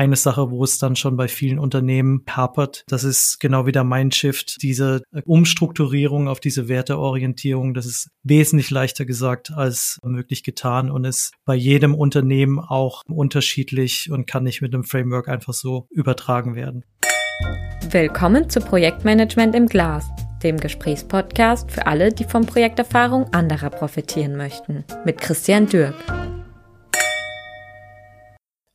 eine Sache, wo es dann schon bei vielen Unternehmen hapert. Das ist genau wieder Mindshift, diese Umstrukturierung auf diese Werteorientierung. Das ist wesentlich leichter gesagt als möglich getan und ist bei jedem Unternehmen auch unterschiedlich und kann nicht mit einem Framework einfach so übertragen werden. Willkommen zu Projektmanagement im Glas, dem Gesprächspodcast für alle, die von Projekterfahrung anderer profitieren möchten, mit Christian Dürk.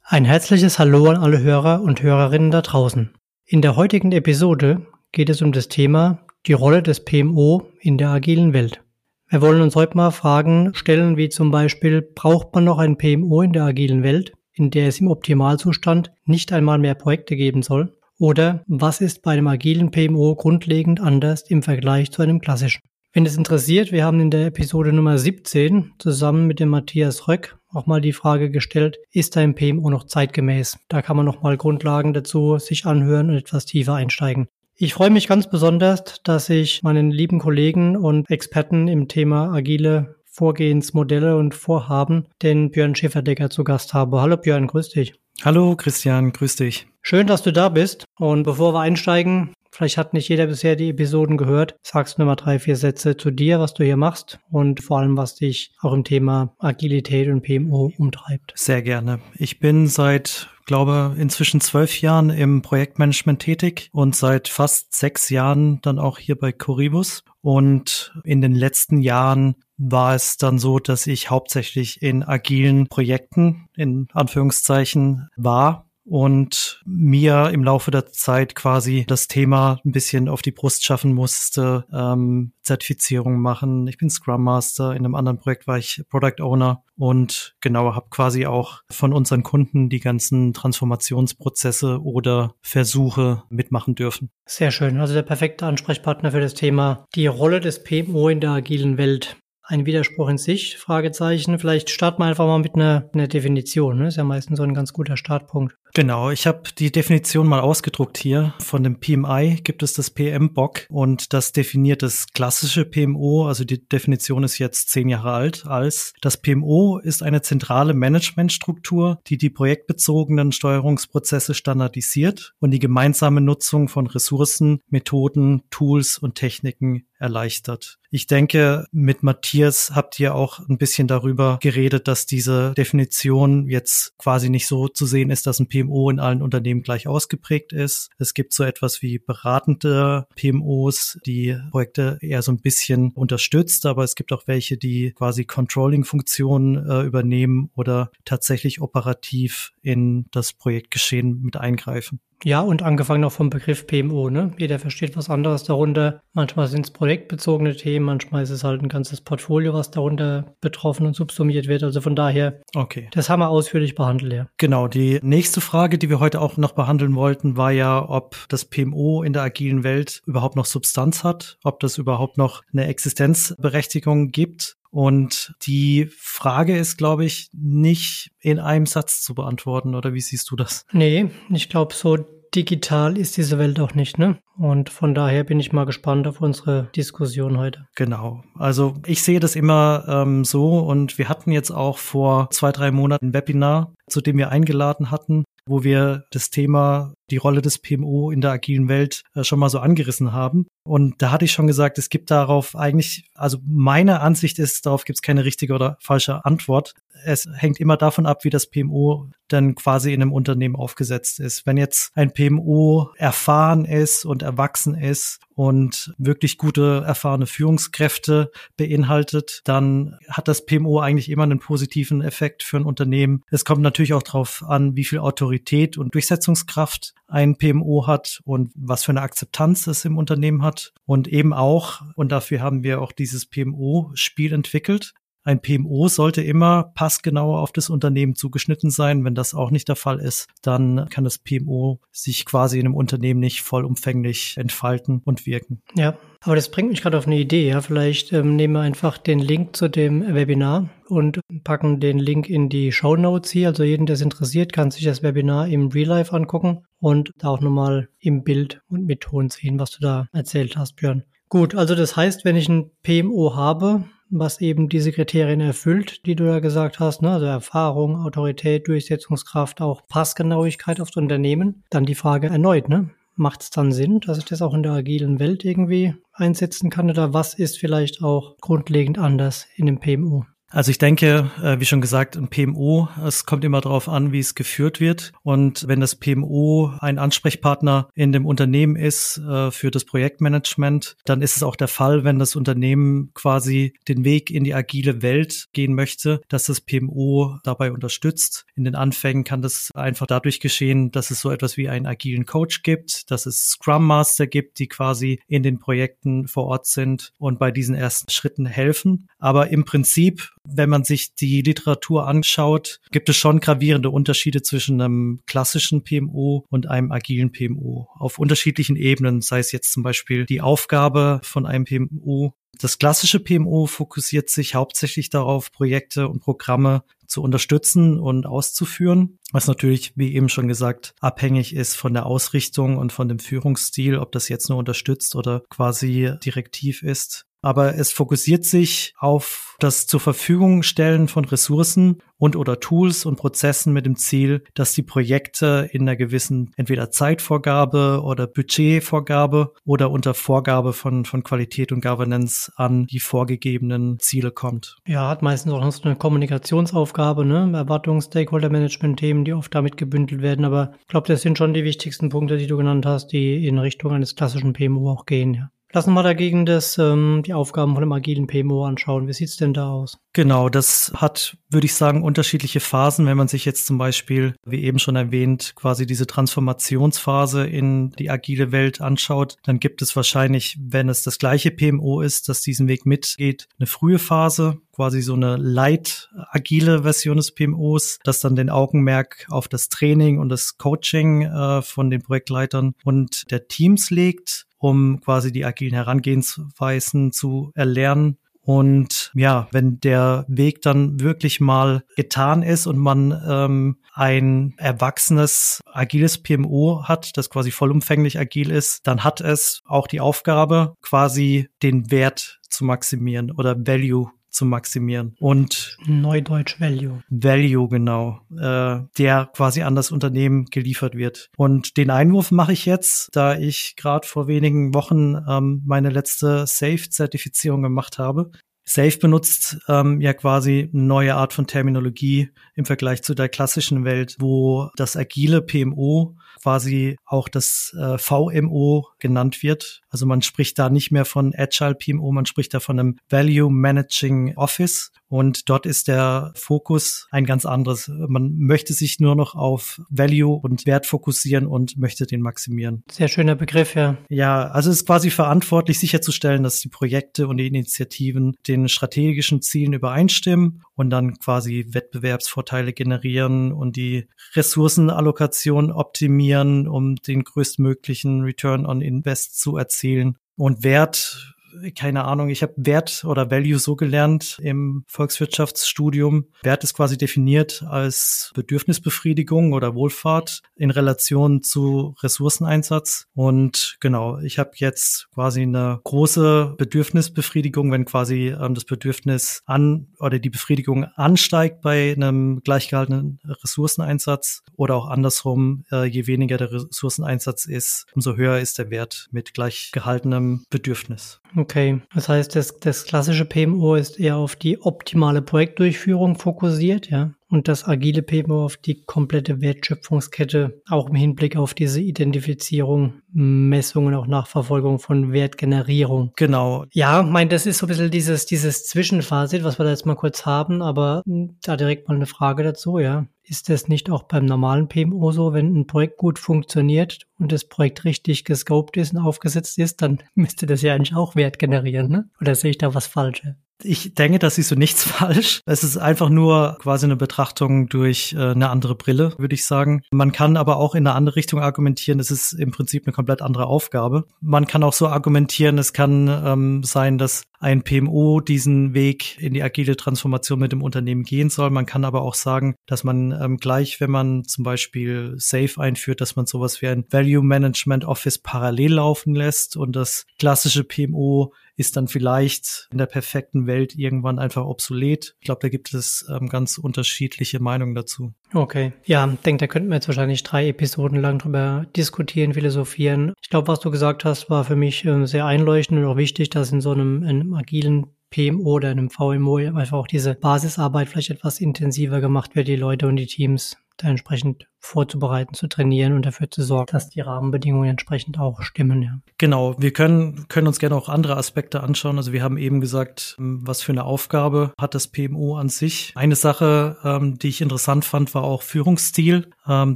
Ein herzliches Hallo an alle Hörer und Hörerinnen da draußen. In der heutigen Episode geht es um das Thema die Rolle des PMO in der agilen Welt. Wir wollen uns heute mal Fragen stellen, wie zum Beispiel, braucht man noch ein PMO in der agilen Welt, in der es im Optimalzustand nicht einmal mehr Projekte geben soll? Oder was ist bei einem agilen PMO grundlegend anders im Vergleich zu einem klassischen? Wenn es interessiert, wir haben in der Episode Nummer 17 zusammen mit dem Matthias Röck auch mal die Frage gestellt, ist ein PMO noch zeitgemäß? Da kann man noch mal Grundlagen dazu sich anhören und etwas tiefer einsteigen. Ich freue mich ganz besonders, dass ich meinen lieben Kollegen und Experten im Thema agile Vorgehensmodelle und Vorhaben, den Björn Schäferdecker zu Gast habe. Hallo Björn, grüß dich. Hallo Christian, grüß dich. Schön, dass du da bist. Und bevor wir einsteigen, vielleicht hat nicht jeder bisher die Episoden gehört, sagst du nochmal drei, vier Sätze zu dir, was du hier machst und vor allem, was dich auch im Thema Agilität und PMO umtreibt. Sehr gerne. Ich bin seit glaube, inzwischen zwölf Jahren im Projektmanagement tätig und seit fast sechs Jahren dann auch hier bei Coribus. Und in den letzten Jahren war es dann so, dass ich hauptsächlich in agilen Projekten in Anführungszeichen war und mir im Laufe der Zeit quasi das Thema ein bisschen auf die Brust schaffen musste, ähm, Zertifizierung machen. Ich bin Scrum Master, in einem anderen Projekt war ich Product Owner und genau habe quasi auch von unseren Kunden die ganzen Transformationsprozesse oder Versuche mitmachen dürfen. Sehr schön. Also der perfekte Ansprechpartner für das Thema die Rolle des PMO in der agilen Welt ein Widerspruch in sich? Fragezeichen. Vielleicht starten wir einfach mal mit einer, einer Definition. Ne? Ist ja meistens so ein ganz guter Startpunkt. Genau, ich habe die Definition mal ausgedruckt hier. Von dem PMI gibt es das PM-BOC und das definiert das klassische PMO, also die Definition ist jetzt zehn Jahre alt, als das PMO ist eine zentrale Managementstruktur, die die projektbezogenen Steuerungsprozesse standardisiert und die gemeinsame Nutzung von Ressourcen, Methoden, Tools und Techniken erleichtert. Ich denke, mit Matthias habt ihr auch ein bisschen darüber geredet, dass diese Definition jetzt quasi nicht so zu sehen ist, dass ein PMO in allen Unternehmen gleich ausgeprägt ist. Es gibt so etwas wie beratende PMOs, die Projekte eher so ein bisschen unterstützt, aber es gibt auch welche, die quasi Controlling-Funktionen äh, übernehmen oder tatsächlich operativ in das Projektgeschehen mit eingreifen. Ja, und angefangen auch vom Begriff PMO, ne? Jeder versteht was anderes darunter. Manchmal sind es projektbezogene Themen, manchmal ist es halt ein ganzes Portfolio, was darunter betroffen und subsumiert wird. Also von daher, okay. Das haben wir ausführlich behandelt, ja. Genau. Die nächste Frage, die wir heute auch noch behandeln wollten, war ja, ob das PMO in der agilen Welt überhaupt noch Substanz hat, ob das überhaupt noch eine Existenzberechtigung gibt. Und die Frage ist, glaube ich, nicht in einem Satz zu beantworten, oder wie siehst du das? Nee, ich glaube, so digital ist diese Welt auch nicht, ne? Und von daher bin ich mal gespannt auf unsere Diskussion heute. Genau. Also ich sehe das immer ähm, so und wir hatten jetzt auch vor zwei, drei Monaten ein Webinar, zu dem wir eingeladen hatten, wo wir das Thema die Rolle des PMO in der agilen Welt äh, schon mal so angerissen haben. Und da hatte ich schon gesagt, es gibt darauf eigentlich, also meine Ansicht ist, darauf gibt es keine richtige oder falsche Antwort. Es hängt immer davon ab, wie das PMO dann quasi in einem Unternehmen aufgesetzt ist. Wenn jetzt ein PMO erfahren ist und erwachsen ist und wirklich gute, erfahrene Führungskräfte beinhaltet, dann hat das PMO eigentlich immer einen positiven Effekt für ein Unternehmen. Es kommt natürlich auch darauf an, wie viel Autorität und Durchsetzungskraft ein PMO hat und was für eine Akzeptanz es im Unternehmen hat. Und eben auch, und dafür haben wir auch dieses PMO-Spiel entwickelt, ein PMO sollte immer passgenauer auf das Unternehmen zugeschnitten sein. Wenn das auch nicht der Fall ist, dann kann das PMO sich quasi in einem Unternehmen nicht vollumfänglich entfalten und wirken. Ja, aber das bringt mich gerade auf eine Idee. Ja, vielleicht ähm, nehmen wir einfach den Link zu dem Webinar und packen den Link in die Show Notes hier. Also jeden, der es interessiert, kann sich das Webinar im Real Life angucken und da auch nochmal im Bild und mit Ton sehen, was du da erzählt hast, Björn. Gut, also das heißt, wenn ich ein PMO habe, was eben diese Kriterien erfüllt, die du ja gesagt hast, ne? also Erfahrung, Autorität, Durchsetzungskraft, auch Passgenauigkeit aufs Unternehmen. Dann die Frage erneut, ne? Macht es dann Sinn, dass ich das auch in der agilen Welt irgendwie einsetzen kann oder was ist vielleicht auch grundlegend anders in dem PMO? Also ich denke, äh, wie schon gesagt, ein PMO, es kommt immer darauf an, wie es geführt wird. Und wenn das PMO ein Ansprechpartner in dem Unternehmen ist äh, für das Projektmanagement, dann ist es auch der Fall, wenn das Unternehmen quasi den Weg in die agile Welt gehen möchte, dass das PMO dabei unterstützt. In den Anfängen kann das einfach dadurch geschehen, dass es so etwas wie einen agilen Coach gibt, dass es Scrum Master gibt, die quasi in den Projekten vor Ort sind und bei diesen ersten Schritten helfen. Aber im Prinzip wenn man sich die Literatur anschaut, gibt es schon gravierende Unterschiede zwischen einem klassischen PMO und einem agilen PMO auf unterschiedlichen Ebenen, sei es jetzt zum Beispiel die Aufgabe von einem PMO. Das klassische PMO fokussiert sich hauptsächlich darauf, Projekte und Programme zu unterstützen und auszuführen, was natürlich, wie eben schon gesagt, abhängig ist von der Ausrichtung und von dem Führungsstil, ob das jetzt nur unterstützt oder quasi direktiv ist aber es fokussiert sich auf das zur Verfügung stellen von Ressourcen und oder Tools und Prozessen mit dem Ziel, dass die Projekte in einer gewissen entweder Zeitvorgabe oder Budgetvorgabe oder unter Vorgabe von, von Qualität und Governance an die vorgegebenen Ziele kommt. Ja, hat meistens auch noch eine Kommunikationsaufgabe, ne? Erwartungs-, Stakeholder-Management-Themen, die oft damit gebündelt werden. Aber ich glaube, das sind schon die wichtigsten Punkte, die du genannt hast, die in Richtung eines klassischen PMO auch gehen, ja. Lassen wir dagegen das, ähm, die Aufgaben von dem agilen PMO anschauen. Wie sieht's denn da aus? Genau, das hat, würde ich sagen, unterschiedliche Phasen. Wenn man sich jetzt zum Beispiel, wie eben schon erwähnt, quasi diese Transformationsphase in die agile Welt anschaut, dann gibt es wahrscheinlich, wenn es das gleiche PMO ist, das diesen Weg mitgeht, eine frühe Phase, quasi so eine light agile Version des PMOs, das dann den Augenmerk auf das Training und das Coaching äh, von den Projektleitern und der Teams legt um quasi die agilen Herangehensweisen zu erlernen. Und ja, wenn der Weg dann wirklich mal getan ist und man ähm, ein erwachsenes, agiles PMO hat, das quasi vollumfänglich agil ist, dann hat es auch die Aufgabe, quasi den Wert zu maximieren oder Value zu maximieren. Und Neudeutsch Value. Value, genau, äh, der quasi an das Unternehmen geliefert wird. Und den Einwurf mache ich jetzt, da ich gerade vor wenigen Wochen ähm, meine letzte Safe-Zertifizierung gemacht habe. Safe benutzt ähm, ja quasi eine neue Art von Terminologie im Vergleich zu der klassischen Welt, wo das agile PMO quasi auch das äh, VMO genannt wird. Also man spricht da nicht mehr von Agile PMO, man spricht da von einem Value Managing Office. Und dort ist der Fokus ein ganz anderes. Man möchte sich nur noch auf Value und Wert fokussieren und möchte den maximieren. Sehr schöner Begriff, ja. Ja, also es ist quasi verantwortlich sicherzustellen, dass die Projekte und die Initiativen den strategischen Zielen übereinstimmen und dann quasi Wettbewerbsvorteile generieren und die Ressourcenallokation optimieren, um den größtmöglichen Return on Invest zu erzielen. Und Wert keine Ahnung, ich habe Wert oder Value so gelernt im Volkswirtschaftsstudium. Wert ist quasi definiert als Bedürfnisbefriedigung oder Wohlfahrt in Relation zu Ressourceneinsatz. Und genau, ich habe jetzt quasi eine große Bedürfnisbefriedigung, wenn quasi ähm, das Bedürfnis an oder die Befriedigung ansteigt bei einem gleichgehaltenen Ressourceneinsatz oder auch andersrum, äh, je weniger der Ressourceneinsatz ist, umso höher ist der Wert mit gleichgehaltenem Bedürfnis. Okay, das heißt, das, das klassische PMO ist eher auf die optimale Projektdurchführung fokussiert, ja und das agile PMO auf die komplette Wertschöpfungskette, auch im Hinblick auf diese Identifizierung, Messung und auch Nachverfolgung von Wertgenerierung. Genau. Ja, mein, das ist so ein bisschen dieses, dieses Zwischenfazit, was wir da jetzt mal kurz haben, aber da direkt mal eine Frage dazu, ja. Ist das nicht auch beim normalen PMO so, wenn ein Projekt gut funktioniert und das Projekt richtig gescoped ist und aufgesetzt ist, dann müsste das ja eigentlich auch Wert generieren, ne? Oder sehe ich da was Falsches? Ich denke, das siehst du nichts falsch. Es ist einfach nur quasi eine Betrachtung durch äh, eine andere Brille, würde ich sagen. Man kann aber auch in eine andere Richtung argumentieren. Es ist im Prinzip eine komplett andere Aufgabe. Man kann auch so argumentieren, es kann ähm, sein, dass ein PMO diesen Weg in die agile Transformation mit dem Unternehmen gehen soll. Man kann aber auch sagen, dass man ähm, gleich, wenn man zum Beispiel Safe einführt, dass man sowas wie ein Value Management Office parallel laufen lässt und das klassische PMO ist dann vielleicht in der perfekten Welt irgendwann einfach obsolet. Ich glaube, da gibt es ähm, ganz unterschiedliche Meinungen dazu. Okay. Ja, ich denke, da könnten wir jetzt wahrscheinlich drei Episoden lang drüber diskutieren, philosophieren. Ich glaube, was du gesagt hast, war für mich äh, sehr einleuchtend und auch wichtig, dass in so einem, einem agilen PMO oder einem VMO einfach auch diese Basisarbeit vielleicht etwas intensiver gemacht wird, die Leute und die Teams da entsprechend vorzubereiten, zu trainieren und dafür zu sorgen, dass die Rahmenbedingungen entsprechend auch stimmen. Ja. Genau, wir können, können uns gerne auch andere Aspekte anschauen. Also wir haben eben gesagt, ähm, was für eine Aufgabe hat das PMO an sich. Eine Sache, ähm, die ich interessant fand, war auch Führungsstil. Ähm,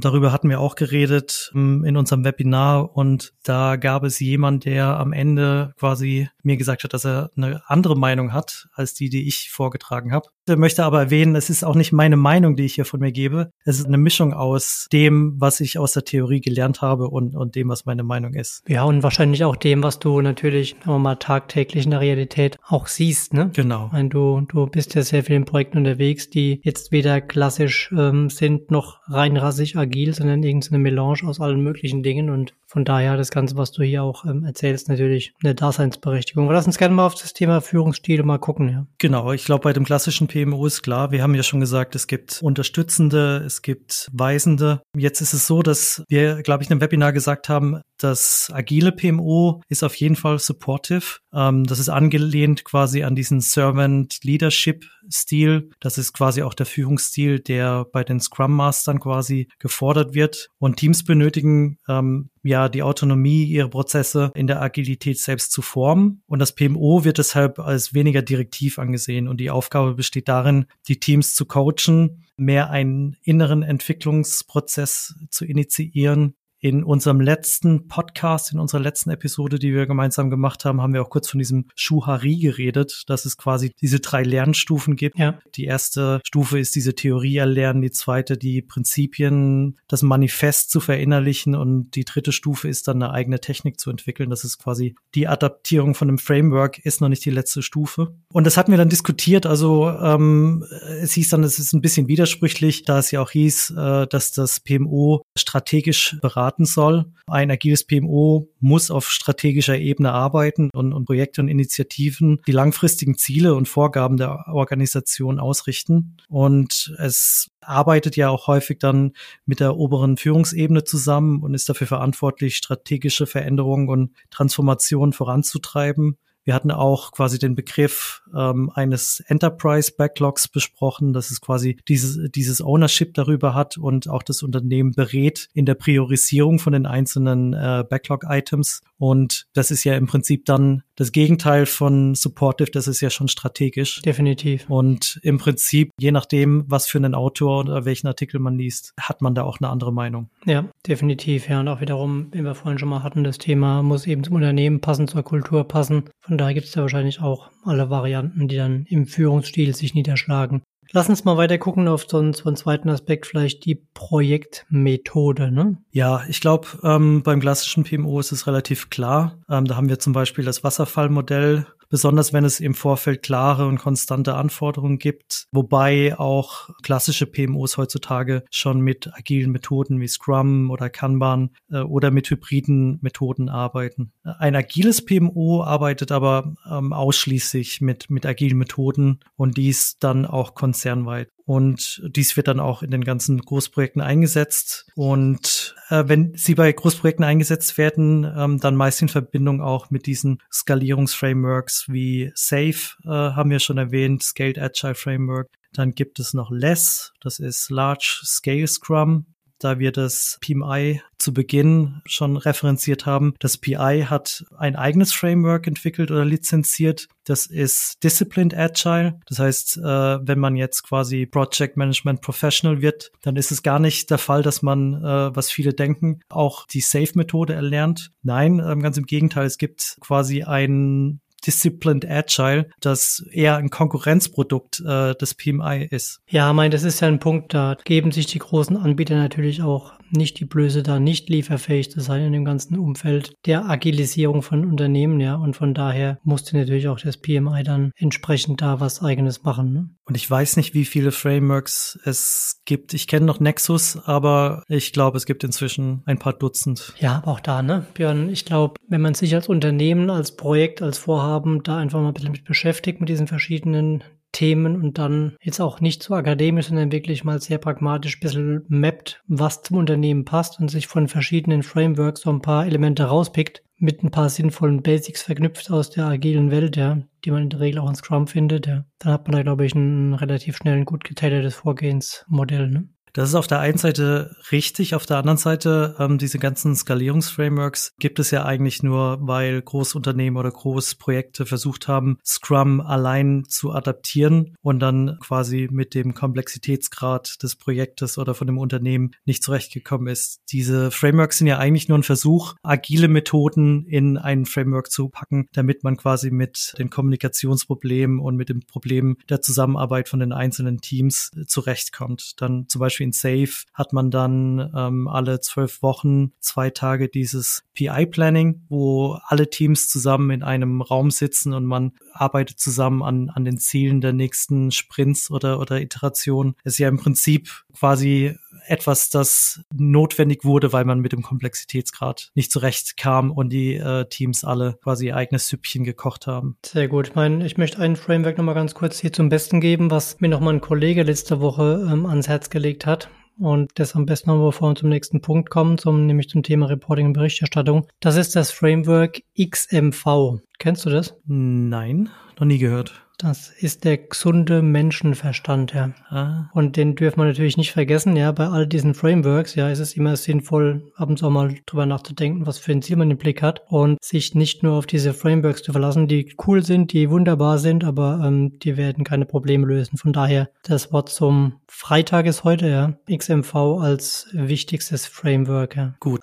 darüber hatten wir auch geredet ähm, in unserem Webinar und da gab es jemand, der am Ende quasi mir gesagt hat, dass er eine andere Meinung hat als die, die ich vorgetragen habe. Möchte aber erwähnen, es ist auch nicht meine Meinung, die ich hier von mir gebe. Es ist eine Mischung aus dem, was ich aus der Theorie gelernt habe und, und dem, was meine Meinung ist. Ja, und wahrscheinlich auch dem, was du natürlich, sagen wir mal, tagtäglich in der Realität auch siehst, ne? Genau. Ich meine, du, du bist ja sehr viel in Projekten unterwegs, die jetzt weder klassisch ähm, sind noch rein rassig agil, sondern irgendeine Melange aus allen möglichen Dingen und von daher das Ganze, was du hier auch ähm, erzählst, natürlich eine Daseinsberechtigung. Aber lass uns gerne mal auf das Thema Führungsstil mal gucken, ja. Genau, ich glaube, bei dem klassischen PMO ist klar, wir haben ja schon gesagt, es gibt Unterstützende, es gibt Weisende. Jetzt ist es so, dass wir, glaube ich, in einem Webinar gesagt haben, das agile PMO ist auf jeden Fall supportive. Ähm, das ist angelehnt quasi an diesen Servant Leadership Stil. Das ist quasi auch der Führungsstil, der bei den Scrum Mastern quasi gefordert wird. Und Teams benötigen ähm, ja die Autonomie, ihre Prozesse in der Agilität selbst zu formen. Und das PMO wird deshalb als weniger direktiv angesehen. Und die Aufgabe besteht darin, die Teams zu coachen, mehr einen inneren Entwicklungsprozess zu initiieren in unserem letzten Podcast, in unserer letzten Episode, die wir gemeinsam gemacht haben, haben wir auch kurz von diesem Schuhari geredet, dass es quasi diese drei Lernstufen gibt. Ja. Die erste Stufe ist diese Theorie erlernen, die zweite die Prinzipien, das Manifest zu verinnerlichen und die dritte Stufe ist dann eine eigene Technik zu entwickeln. Das ist quasi die Adaptierung von einem Framework, ist noch nicht die letzte Stufe. Und das hatten wir dann diskutiert. Also ähm, es hieß dann, es ist ein bisschen widersprüchlich, da es ja auch hieß, äh, dass das PMO strategisch beraten beraten soll. Ein agiles PMO muss auf strategischer Ebene arbeiten und, und Projekte und Initiativen die langfristigen Ziele und Vorgaben der Organisation ausrichten. Und es arbeitet ja auch häufig dann mit der oberen Führungsebene zusammen und ist dafür verantwortlich, strategische Veränderungen und Transformationen voranzutreiben. Wir hatten auch quasi den Begriff ähm, eines Enterprise Backlogs besprochen, dass es quasi dieses, dieses Ownership darüber hat und auch das Unternehmen berät in der Priorisierung von den einzelnen äh, Backlog-Items. Und das ist ja im Prinzip dann das Gegenteil von Supportive, das ist ja schon strategisch. Definitiv. Und im Prinzip, je nachdem, was für einen Autor oder welchen Artikel man liest, hat man da auch eine andere Meinung. Ja, definitiv. Ja, und auch wiederum, wie wir vorhin schon mal hatten, das Thema muss eben zum Unternehmen passen, zur Kultur passen. Von daher gibt es da wahrscheinlich auch alle Varianten, die dann im Führungsstil sich niederschlagen. Lass uns mal weiter gucken auf so einen, so einen zweiten Aspekt, vielleicht die Projektmethode. Ne? Ja, ich glaube, ähm, beim klassischen PMO ist es relativ klar. Ähm, da haben wir zum Beispiel das Wasserfallmodell besonders wenn es im Vorfeld klare und konstante Anforderungen gibt, wobei auch klassische PMOs heutzutage schon mit agilen Methoden wie Scrum oder Kanban äh, oder mit hybriden Methoden arbeiten. Ein agiles PMO arbeitet aber ähm, ausschließlich mit, mit agilen Methoden und dies dann auch konzernweit. Und dies wird dann auch in den ganzen Großprojekten eingesetzt. Und äh, wenn sie bei Großprojekten eingesetzt werden, ähm, dann meist in Verbindung auch mit diesen Skalierungsframeworks wie SAFe, äh, haben wir schon erwähnt, Scaled Agile Framework. Dann gibt es noch LESS, das ist Large Scale Scrum da wir das PMI zu Beginn schon referenziert haben. Das PI hat ein eigenes Framework entwickelt oder lizenziert. Das ist Disciplined Agile. Das heißt, äh, wenn man jetzt quasi Project Management Professional wird, dann ist es gar nicht der Fall, dass man, äh, was viele denken, auch die Safe-Methode erlernt. Nein, ähm, ganz im Gegenteil. Es gibt quasi ein Disciplined Agile, das eher ein Konkurrenzprodukt äh, des PMI ist. Ja, mein, das ist ja ein Punkt, da geben sich die großen Anbieter natürlich auch nicht die Blöße, da nicht lieferfähig zu sein in dem ganzen Umfeld der Agilisierung von Unternehmen, ja. Und von daher musste natürlich auch das PMI dann entsprechend da was eigenes machen. Ne? Und ich weiß nicht, wie viele Frameworks es gibt. Ich kenne noch Nexus, aber ich glaube, es gibt inzwischen ein paar Dutzend. Ja, aber auch da, ne, Björn, ich glaube, wenn man sich als Unternehmen, als Projekt, als Vorhaben haben, da einfach mal ein bisschen mit beschäftigt mit diesen verschiedenen Themen und dann jetzt auch nicht so akademisch, sondern wirklich mal sehr pragmatisch ein bisschen mappt, was zum Unternehmen passt und sich von verschiedenen Frameworks so ein paar Elemente rauspickt, mit ein paar sinnvollen Basics verknüpft aus der agilen Welt, ja, die man in der Regel auch in Scrum findet, ja. Dann hat man da, glaube ich, ein relativ schnell ein gut getailtes Vorgehensmodell, ne? Das ist auf der einen Seite richtig, auf der anderen Seite ähm, diese ganzen Skalierungsframeworks gibt es ja eigentlich nur, weil Großunternehmen oder Großprojekte versucht haben, Scrum allein zu adaptieren und dann quasi mit dem Komplexitätsgrad des Projektes oder von dem Unternehmen nicht zurechtgekommen ist. Diese Frameworks sind ja eigentlich nur ein Versuch, agile Methoden in ein Framework zu packen, damit man quasi mit den Kommunikationsproblemen und mit dem Problem der Zusammenarbeit von den einzelnen Teams zurechtkommt. Dann zum Beispiel Beispiel in Safe hat man dann ähm, alle zwölf Wochen zwei Tage dieses PI-Planning, wo alle Teams zusammen in einem Raum sitzen und man arbeitet zusammen an, an den Zielen der nächsten Sprints oder, oder Iterationen. Ist ja im Prinzip quasi etwas, das notwendig wurde, weil man mit dem Komplexitätsgrad nicht zurechtkam und die äh, Teams alle quasi ihr eigenes Süppchen gekocht haben. Sehr gut. Ich meine, ich möchte ein Framework nochmal ganz kurz hier zum Besten geben, was mir nochmal ein Kollege letzte Woche ähm, ans Herz gelegt hat und das am besten noch, bevor wir zum nächsten Punkt kommen, zum, nämlich zum Thema Reporting und Berichterstattung. Das ist das Framework XMV. Kennst du das? Nein, noch nie gehört. Das ist der gesunde Menschenverstand, ja. Ah. Und den dürfen wir natürlich nicht vergessen, ja. Bei all diesen Frameworks, ja, ist es immer sinnvoll, ab und zu mal drüber nachzudenken, was für ein Ziel man im Blick hat und sich nicht nur auf diese Frameworks zu verlassen, die cool sind, die wunderbar sind, aber ähm, die werden keine Probleme lösen. Von daher das Wort zum Freitag ist heute, ja. XMV als wichtigstes Framework, ja. Gut.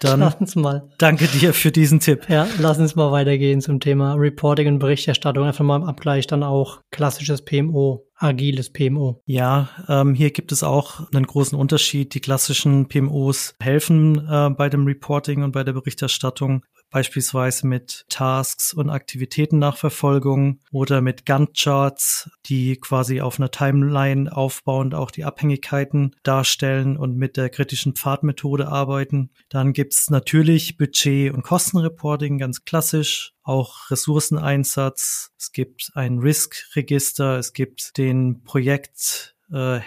Dann lass uns mal. Danke dir für diesen Tipp. Ja, lass uns mal weitergehen zum Thema Reporting und Berichterstattung. Einfach mal im Abgleich Bereich dann auch klassisches PMO, agiles PMO. Ja, ähm, hier gibt es auch einen großen Unterschied. Die klassischen PMOs helfen äh, bei dem Reporting und bei der Berichterstattung beispielsweise mit Tasks und Aktivitätennachverfolgung oder mit Gantt-Charts, die quasi auf einer Timeline aufbauend auch die Abhängigkeiten darstellen und mit der kritischen Pfadmethode arbeiten. Dann gibt's natürlich Budget- und Kostenreporting, ganz klassisch, auch Ressourceneinsatz. Es gibt ein Risk-Register, es gibt den Projekt äh,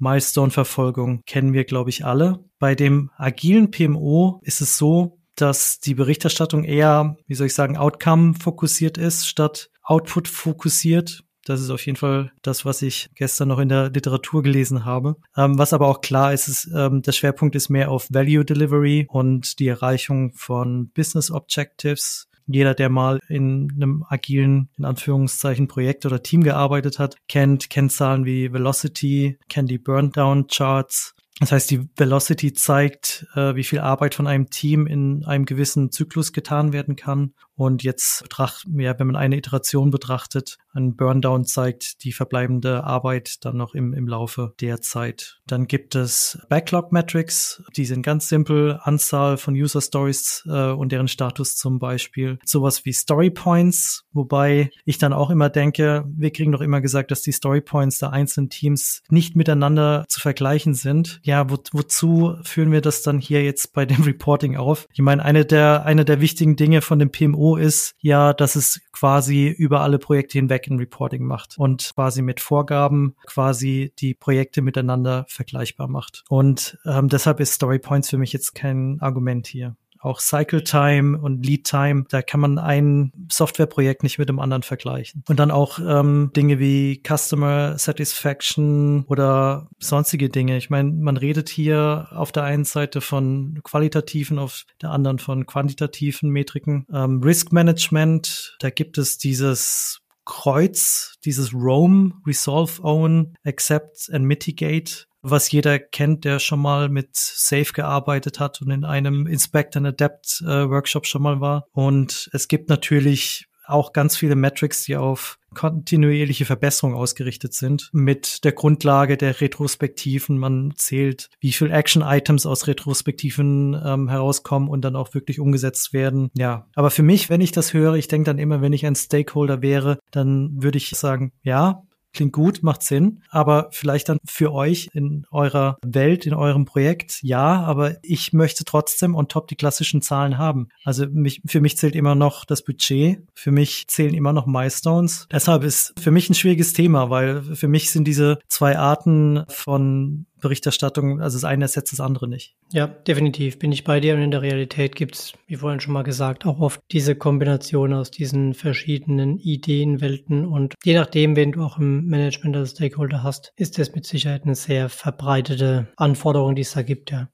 Milestone-Verfolgung kennen wir, glaube ich, alle. Bei dem agilen PMO ist es so, dass die Berichterstattung eher, wie soll ich sagen, Outcome fokussiert ist, statt Output fokussiert. Das ist auf jeden Fall das, was ich gestern noch in der Literatur gelesen habe. Ähm, was aber auch klar ist, ist ähm, der Schwerpunkt ist mehr auf Value Delivery und die Erreichung von Business Objectives. Jeder, der mal in einem agilen, in Anführungszeichen, Projekt oder Team gearbeitet hat, kennt Kennzahlen wie Velocity, kennt die Burndown Charts, das heißt, die Velocity zeigt, äh, wie viel Arbeit von einem Team in einem gewissen Zyklus getan werden kann. Und jetzt betrachten ja, wenn man eine Iteration betrachtet, ein Burndown zeigt die verbleibende Arbeit dann noch im, im Laufe der Zeit. Dann gibt es Backlog Metrics, die sind ganz simpel, Anzahl von User Stories äh, und deren Status zum Beispiel. Sowas wie Story Points, wobei ich dann auch immer denke, wir kriegen doch immer gesagt, dass die Story Points der einzelnen Teams nicht miteinander zu vergleichen sind. Ja, wo, wozu führen wir das dann hier jetzt bei dem Reporting auf? Ich meine, eine der, eine der wichtigen Dinge von dem PMO ist ja, dass es quasi über alle Projekte hinweg ein Reporting macht und quasi mit Vorgaben quasi die Projekte miteinander vergleichbar macht. Und ähm, deshalb ist Story Points für mich jetzt kein Argument hier auch Cycle Time und Lead Time. Da kann man ein Softwareprojekt nicht mit dem anderen vergleichen. Und dann auch ähm, Dinge wie Customer Satisfaction oder sonstige Dinge. Ich meine, man redet hier auf der einen Seite von qualitativen, auf der anderen von quantitativen Metriken. Ähm, Risk Management, da gibt es dieses Kreuz, dieses Roam, Resolve, Own, Accept and Mitigate was jeder kennt, der schon mal mit Safe gearbeitet hat und in einem Inspect and Adapt äh, Workshop schon mal war. Und es gibt natürlich auch ganz viele Metrics, die auf kontinuierliche Verbesserung ausgerichtet sind. Mit der Grundlage der Retrospektiven. Man zählt, wie viel Action-Items aus Retrospektiven ähm, herauskommen und dann auch wirklich umgesetzt werden. Ja, aber für mich, wenn ich das höre, ich denke dann immer, wenn ich ein Stakeholder wäre, dann würde ich sagen, ja, klingt gut, macht Sinn, aber vielleicht dann für euch in eurer Welt, in eurem Projekt, ja, aber ich möchte trotzdem on top die klassischen Zahlen haben. Also mich, für mich zählt immer noch das Budget, für mich zählen immer noch Milestones. Deshalb ist für mich ein schwieriges Thema, weil für mich sind diese zwei Arten von Berichterstattung, also das eine ersetzt das andere nicht. Ja, definitiv bin ich bei dir und in der Realität gibt es, wie vorhin schon mal gesagt, auch oft diese Kombination aus diesen verschiedenen Ideenwelten und je nachdem, wen du auch im Management als Stakeholder hast, ist das mit Sicherheit eine sehr verbreitete Anforderung, die es da gibt, ja.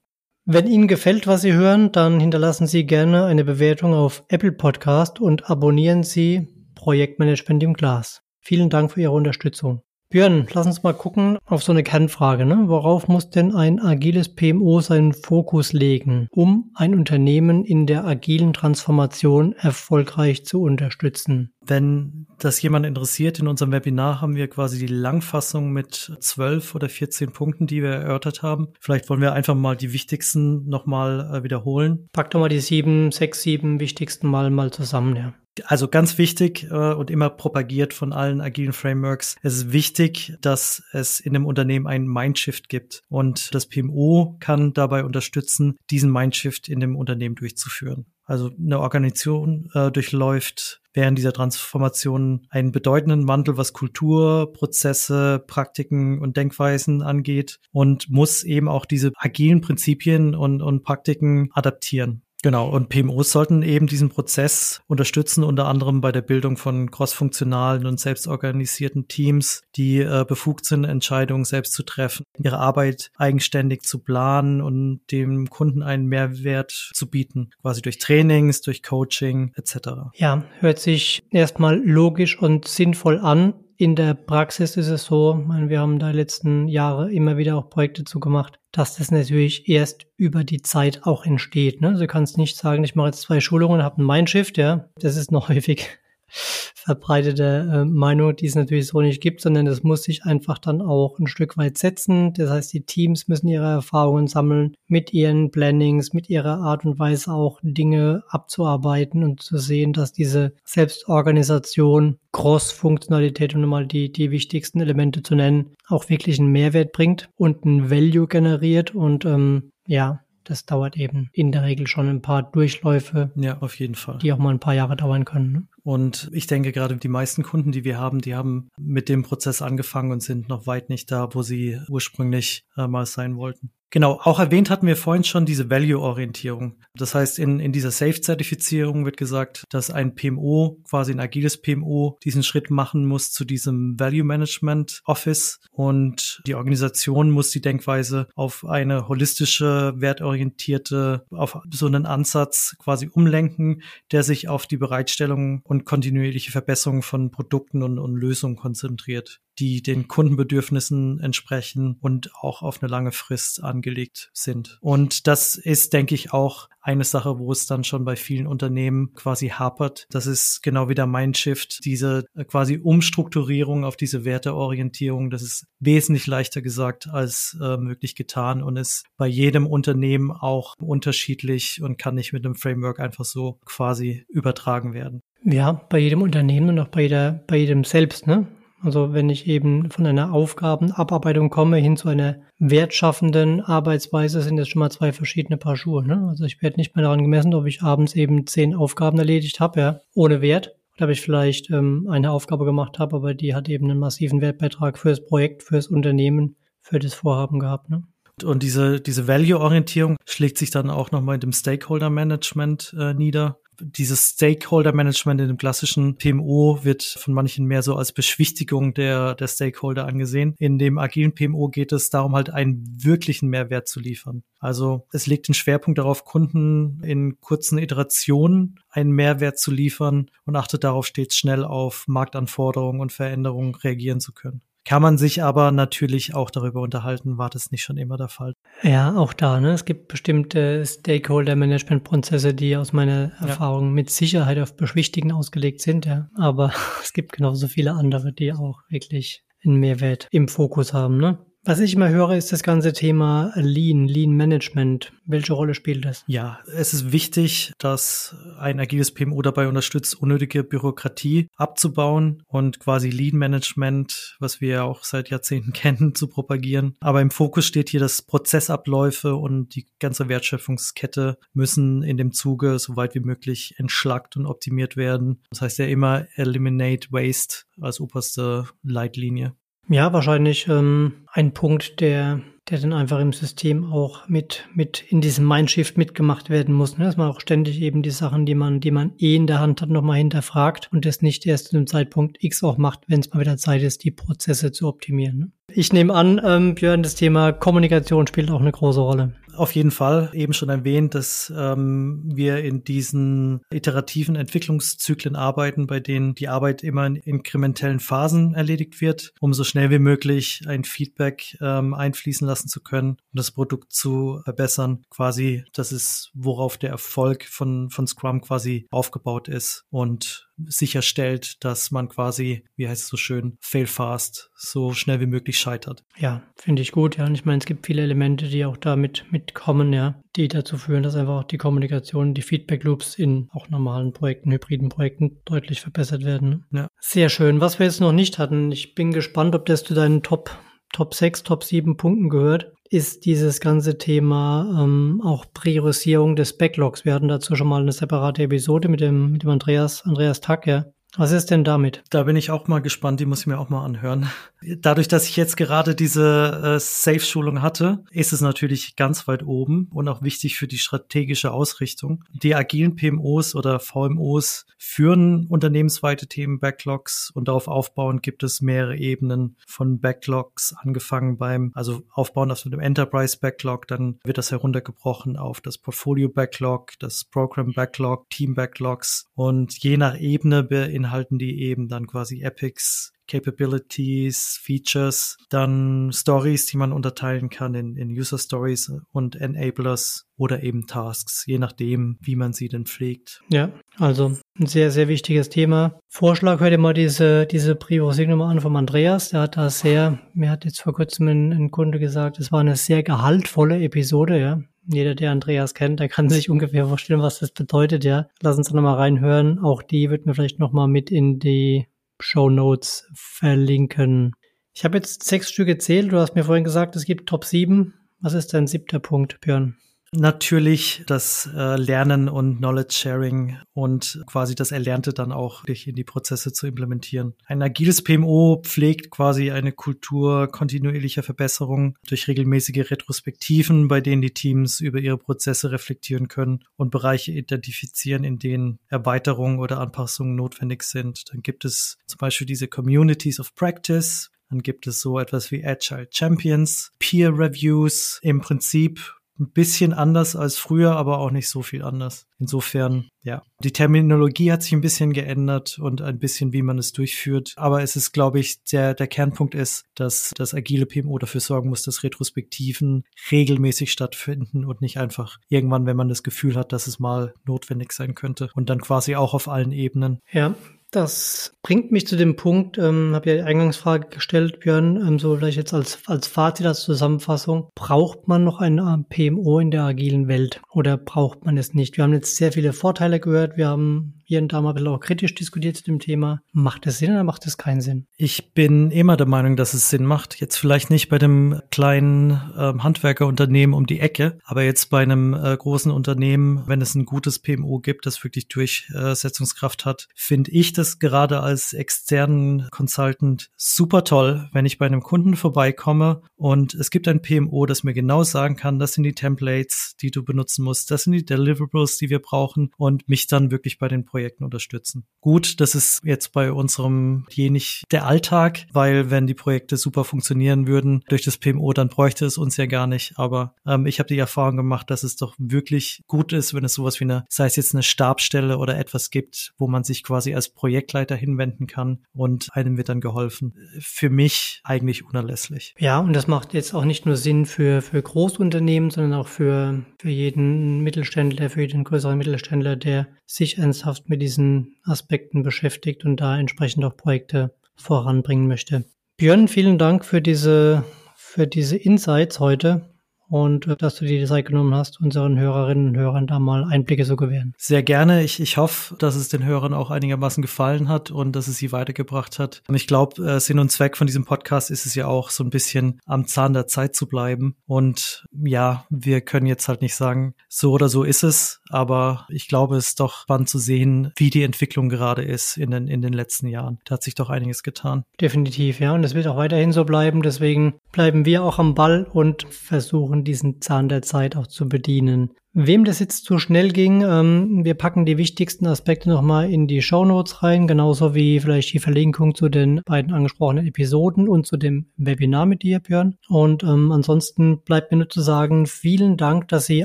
Wenn Ihnen gefällt, was Sie hören, dann hinterlassen Sie gerne eine Bewertung auf Apple Podcast und abonnieren Sie Projektmanagement im Glas. Vielen Dank für Ihre Unterstützung. Björn, lass uns mal gucken auf so eine Kernfrage. Ne? Worauf muss denn ein agiles PMO seinen Fokus legen, um ein Unternehmen in der agilen Transformation erfolgreich zu unterstützen? Wenn das jemand interessiert, in unserem Webinar haben wir quasi die Langfassung mit zwölf oder 14 Punkten, die wir erörtert haben. Vielleicht wollen wir einfach mal die wichtigsten nochmal äh, wiederholen. Pack doch mal die sieben, sechs, sieben wichtigsten mal mal zusammen, ja. Also ganz wichtig äh, und immer propagiert von allen agilen Frameworks. Es ist wichtig, dass es in einem Unternehmen einen Mindshift gibt und das PMO kann dabei unterstützen, diesen Mindshift in dem Unternehmen durchzuführen. Also eine Organisation äh, durchläuft während dieser Transformation einen bedeutenden Wandel, was Kultur, Prozesse, Praktiken und Denkweisen angeht und muss eben auch diese agilen Prinzipien und, und Praktiken adaptieren. Genau, und PMOs sollten eben diesen Prozess unterstützen, unter anderem bei der Bildung von crossfunktionalen und selbstorganisierten Teams, die äh, befugt sind, Entscheidungen selbst zu treffen, ihre Arbeit eigenständig zu planen und dem Kunden einen Mehrwert zu bieten, quasi durch Trainings, durch Coaching etc. Ja, hört sich erstmal logisch und sinnvoll an. In der Praxis ist es so, wir haben da letzten Jahre immer wieder auch Projekte zugemacht, dass das natürlich erst über die Zeit auch entsteht. Ne? Also du kannst nicht sagen, ich mache jetzt zwei Schulungen, habe ein Mindshift, ja. Das ist noch häufig verbreitete äh, Meinung, die es natürlich so nicht gibt, sondern das muss sich einfach dann auch ein Stück weit setzen. Das heißt, die Teams müssen ihre Erfahrungen sammeln mit ihren Plannings, mit ihrer Art und Weise auch Dinge abzuarbeiten und zu sehen, dass diese Selbstorganisation, Cross-Funktionalität, um mal die, die wichtigsten Elemente zu nennen, auch wirklich einen Mehrwert bringt und ein Value generiert und ähm, ja, das dauert eben in der Regel schon ein paar Durchläufe. Ja, auf jeden Fall. Die auch mal ein paar Jahre dauern können. Ne? Und ich denke, gerade die meisten Kunden, die wir haben, die haben mit dem Prozess angefangen und sind noch weit nicht da, wo sie ursprünglich äh, mal sein wollten. Genau, auch erwähnt hatten wir vorhin schon diese Value-Orientierung. Das heißt, in, in dieser Safe-Zertifizierung wird gesagt, dass ein PMO, quasi ein agiles PMO, diesen Schritt machen muss zu diesem Value Management Office und die Organisation muss die Denkweise auf eine holistische, wertorientierte, auf so einen Ansatz quasi umlenken, der sich auf die Bereitstellung und kontinuierliche Verbesserung von Produkten und, und Lösungen konzentriert die den Kundenbedürfnissen entsprechen und auch auf eine lange Frist angelegt sind. Und das ist, denke ich, auch eine Sache, wo es dann schon bei vielen Unternehmen quasi hapert. Das ist genau wie der Mindshift, diese äh, quasi Umstrukturierung auf diese Werteorientierung. Das ist wesentlich leichter gesagt als äh, möglich getan und ist bei jedem Unternehmen auch unterschiedlich und kann nicht mit einem Framework einfach so quasi übertragen werden. Ja, bei jedem Unternehmen und auch bei jeder, bei jedem selbst, ne? Also wenn ich eben von einer Aufgabenabarbeitung komme hin zu einer wertschaffenden Arbeitsweise, sind das schon mal zwei verschiedene Paar Schuhe. Ne? Also ich werde nicht mehr daran gemessen, ob ich abends eben zehn Aufgaben erledigt habe, ja, ohne Wert. Oder ob ich vielleicht ähm, eine Aufgabe gemacht habe, aber die hat eben einen massiven Wertbeitrag für das Projekt, für das Unternehmen, für das Vorhaben gehabt. Ne? Und diese, diese Value-Orientierung schlägt sich dann auch nochmal in dem Stakeholder-Management äh, nieder dieses Stakeholder-Management in dem klassischen PMO wird von manchen mehr so als Beschwichtigung der, der Stakeholder angesehen. In dem agilen PMO geht es darum, halt einen wirklichen Mehrwert zu liefern. Also es legt den Schwerpunkt darauf, Kunden in kurzen Iterationen einen Mehrwert zu liefern und achtet darauf, stets schnell auf Marktanforderungen und Veränderungen reagieren zu können. Kann man sich aber natürlich auch darüber unterhalten, war das nicht schon immer der Fall? Ja, auch da. Ne? Es gibt bestimmte Stakeholder-Management-Prozesse, die aus meiner ja. Erfahrung mit Sicherheit auf Beschwichtigen ausgelegt sind. Ja. Aber es gibt genauso viele andere, die auch wirklich einen Mehrwert im Fokus haben. Ne? Was ich immer höre, ist das ganze Thema Lean, Lean Management. Welche Rolle spielt das? Ja, es ist wichtig, dass ein agiles PMO dabei unterstützt, unnötige Bürokratie abzubauen und quasi Lean Management, was wir ja auch seit Jahrzehnten kennen, zu propagieren. Aber im Fokus steht hier, dass Prozessabläufe und die ganze Wertschöpfungskette müssen in dem Zuge so weit wie möglich entschlackt und optimiert werden. Das heißt ja immer Eliminate Waste als oberste Leitlinie. Ja, wahrscheinlich ähm, ein Punkt, der, der dann einfach im System auch mit, mit in diesem Mindshift mitgemacht werden muss. Ne? Dass man auch ständig eben die Sachen, die man, die man eh in der Hand hat, nochmal hinterfragt und das nicht erst zu einem Zeitpunkt X auch macht, wenn es mal wieder Zeit ist, die Prozesse zu optimieren. Ne? Ich nehme an, ähm, Björn, das Thema Kommunikation spielt auch eine große Rolle. Auf jeden Fall eben schon erwähnt, dass ähm, wir in diesen iterativen Entwicklungszyklen arbeiten, bei denen die Arbeit immer in inkrementellen Phasen erledigt wird, um so schnell wie möglich ein Feedback ähm, einfließen lassen zu können und das Produkt zu verbessern. Quasi, das ist, worauf der Erfolg von, von Scrum quasi aufgebaut ist und sicherstellt, dass man quasi, wie heißt es so schön, fail fast, so schnell wie möglich scheitert. Ja, finde ich gut, ja. Und ich meine, es gibt viele Elemente, die auch damit mitkommen, ja, die dazu führen, dass einfach auch die Kommunikation, die Feedback Loops in auch normalen Projekten, hybriden Projekten deutlich verbessert werden. Ne? Ja. Sehr schön. Was wir jetzt noch nicht hatten, ich bin gespannt, ob das zu deinen Top Top 6, Top 7 Punkten gehört ist dieses ganze Thema ähm, auch Priorisierung des Backlogs. Wir hatten dazu schon mal eine separate Episode mit dem, mit dem Andreas, Andreas Tacke. Was ist denn damit? Da bin ich auch mal gespannt, die muss ich mir auch mal anhören. Dadurch, dass ich jetzt gerade diese äh, Safe-Schulung hatte, ist es natürlich ganz weit oben und auch wichtig für die strategische Ausrichtung. Die agilen PMOs oder VMOs führen unternehmensweite Themen Backlogs und darauf aufbauend gibt es mehrere Ebenen von Backlogs, angefangen beim, also aufbauen auf dem Enterprise Backlog, dann wird das heruntergebrochen auf das Portfolio Backlog, das Program Backlog, Team Backlogs und je nach Ebene beinhalten die eben dann quasi Epics, Capabilities, Features, dann Stories, die man unterteilen kann in, in User Stories und Enablers oder eben Tasks, je nachdem, wie man sie denn pflegt. Ja, also ein sehr, sehr wichtiges Thema. Vorschlag, hört ihr mal diese, diese Priorisierung nochmal an vom Andreas. Der hat da sehr, mir hat jetzt vor kurzem ein, ein Kunde gesagt, es war eine sehr gehaltvolle Episode, ja. Jeder, der Andreas kennt, der kann sich ungefähr vorstellen, was das bedeutet, ja. Lass uns da nochmal reinhören. Auch die wird mir vielleicht nochmal mit in die Show Notes verlinken. Ich habe jetzt sechs Stück gezählt. Du hast mir vorhin gesagt, es gibt Top 7. Was ist dein siebter Punkt, Björn? Natürlich das äh, Lernen und Knowledge Sharing und quasi das Erlernte dann auch in die Prozesse zu implementieren. Ein agiles PMO pflegt quasi eine Kultur kontinuierlicher Verbesserung durch regelmäßige Retrospektiven, bei denen die Teams über ihre Prozesse reflektieren können und Bereiche identifizieren, in denen Erweiterungen oder Anpassungen notwendig sind. Dann gibt es zum Beispiel diese Communities of Practice, dann gibt es so etwas wie Agile Champions, Peer Reviews, im Prinzip ein bisschen anders als früher, aber auch nicht so viel anders. Insofern, ja, die Terminologie hat sich ein bisschen geändert und ein bisschen, wie man es durchführt. Aber es ist, glaube ich, der, der Kernpunkt ist, dass das agile PMO dafür sorgen muss, dass Retrospektiven regelmäßig stattfinden und nicht einfach irgendwann, wenn man das Gefühl hat, dass es mal notwendig sein könnte und dann quasi auch auf allen Ebenen. Ja, das bringt mich zu dem Punkt, ähm, habe ja die Eingangsfrage gestellt, Björn, ähm, so vielleicht jetzt als, als Fazit, als Zusammenfassung. Braucht man noch ein PMO in der agilen Welt oder braucht man es nicht? Wir haben jetzt sehr viele Vorteile gehört, wir haben hier und da mal ein bisschen auch kritisch diskutiert zu dem Thema. Macht es Sinn oder macht es keinen Sinn? Ich bin immer der Meinung, dass es Sinn macht. Jetzt vielleicht nicht bei dem kleinen ähm, Handwerkerunternehmen um die Ecke, aber jetzt bei einem äh, großen Unternehmen, wenn es ein gutes PMO gibt, das wirklich Durchsetzungskraft hat, finde ich das gerade als externen Consultant super toll, wenn ich bei einem Kunden vorbeikomme und es gibt ein PMO, das mir genau sagen kann, das sind die Templates, die du benutzen musst, das sind die Deliverables, die wir brauchen und mich dann wirklich bei den Projekten Projekten unterstützen. Gut, das ist jetzt bei unserem je nicht der Alltag, weil wenn die Projekte super funktionieren würden durch das PMO, dann bräuchte es uns ja gar nicht. Aber ähm, ich habe die Erfahrung gemacht, dass es doch wirklich gut ist, wenn es sowas wie eine, sei es jetzt eine Stabstelle oder etwas gibt, wo man sich quasi als Projektleiter hinwenden kann und einem wird dann geholfen. Für mich eigentlich unerlässlich. Ja, und das macht jetzt auch nicht nur Sinn für, für Großunternehmen, sondern auch für, für jeden Mittelständler, für jeden größeren Mittelständler, der sich ernsthaft mit diesen Aspekten beschäftigt und da entsprechend auch Projekte voranbringen möchte. Björn, vielen Dank für diese für diese Insights heute und äh, dass du dir die Zeit genommen hast, unseren Hörerinnen und Hörern da mal Einblicke zu gewähren. Sehr gerne. Ich, ich hoffe, dass es den Hörern auch einigermaßen gefallen hat und dass es sie weitergebracht hat. Und ich glaube, äh, Sinn und Zweck von diesem Podcast ist es ja auch so ein bisschen am Zahn der Zeit zu bleiben. Und ja, wir können jetzt halt nicht sagen, so oder so ist es, aber ich glaube, es ist doch spannend zu sehen, wie die Entwicklung gerade ist in den, in den letzten Jahren. Da hat sich doch einiges getan. Definitiv, ja. Und es wird auch weiterhin so bleiben. Deswegen bleiben wir auch am Ball und versuchen versuchen, diesen Zahn der Zeit auch zu bedienen. Wem das jetzt zu schnell ging, ähm, wir packen die wichtigsten Aspekte nochmal in die Show Notes rein, genauso wie vielleicht die Verlinkung zu den beiden angesprochenen Episoden und zu dem Webinar mit dir, Björn. Und ähm, ansonsten bleibt mir nur zu sagen, vielen Dank, dass Sie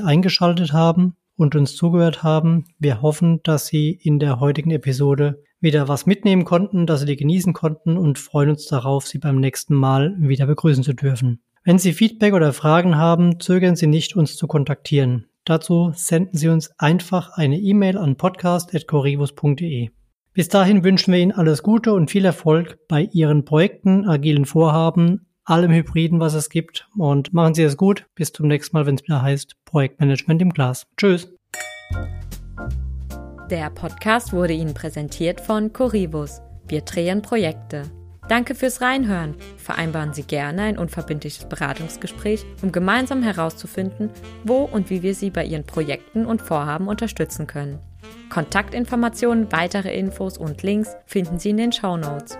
eingeschaltet haben und uns zugehört haben. Wir hoffen, dass Sie in der heutigen Episode wieder was mitnehmen konnten, dass Sie die genießen konnten und freuen uns darauf, Sie beim nächsten Mal wieder begrüßen zu dürfen. Wenn Sie Feedback oder Fragen haben, zögern Sie nicht, uns zu kontaktieren. Dazu senden Sie uns einfach eine E-Mail an podcast.corivus.de. Bis dahin wünschen wir Ihnen alles Gute und viel Erfolg bei Ihren Projekten, agilen Vorhaben, allem Hybriden, was es gibt. Und machen Sie es gut. Bis zum nächsten Mal, wenn es wieder heißt Projektmanagement im Glas. Tschüss. Der Podcast wurde Ihnen präsentiert von Corivus. Wir drehen Projekte. Danke fürs Reinhören. Vereinbaren Sie gerne ein unverbindliches Beratungsgespräch, um gemeinsam herauszufinden, wo und wie wir Sie bei Ihren Projekten und Vorhaben unterstützen können. Kontaktinformationen, weitere Infos und Links finden Sie in den Show Notes.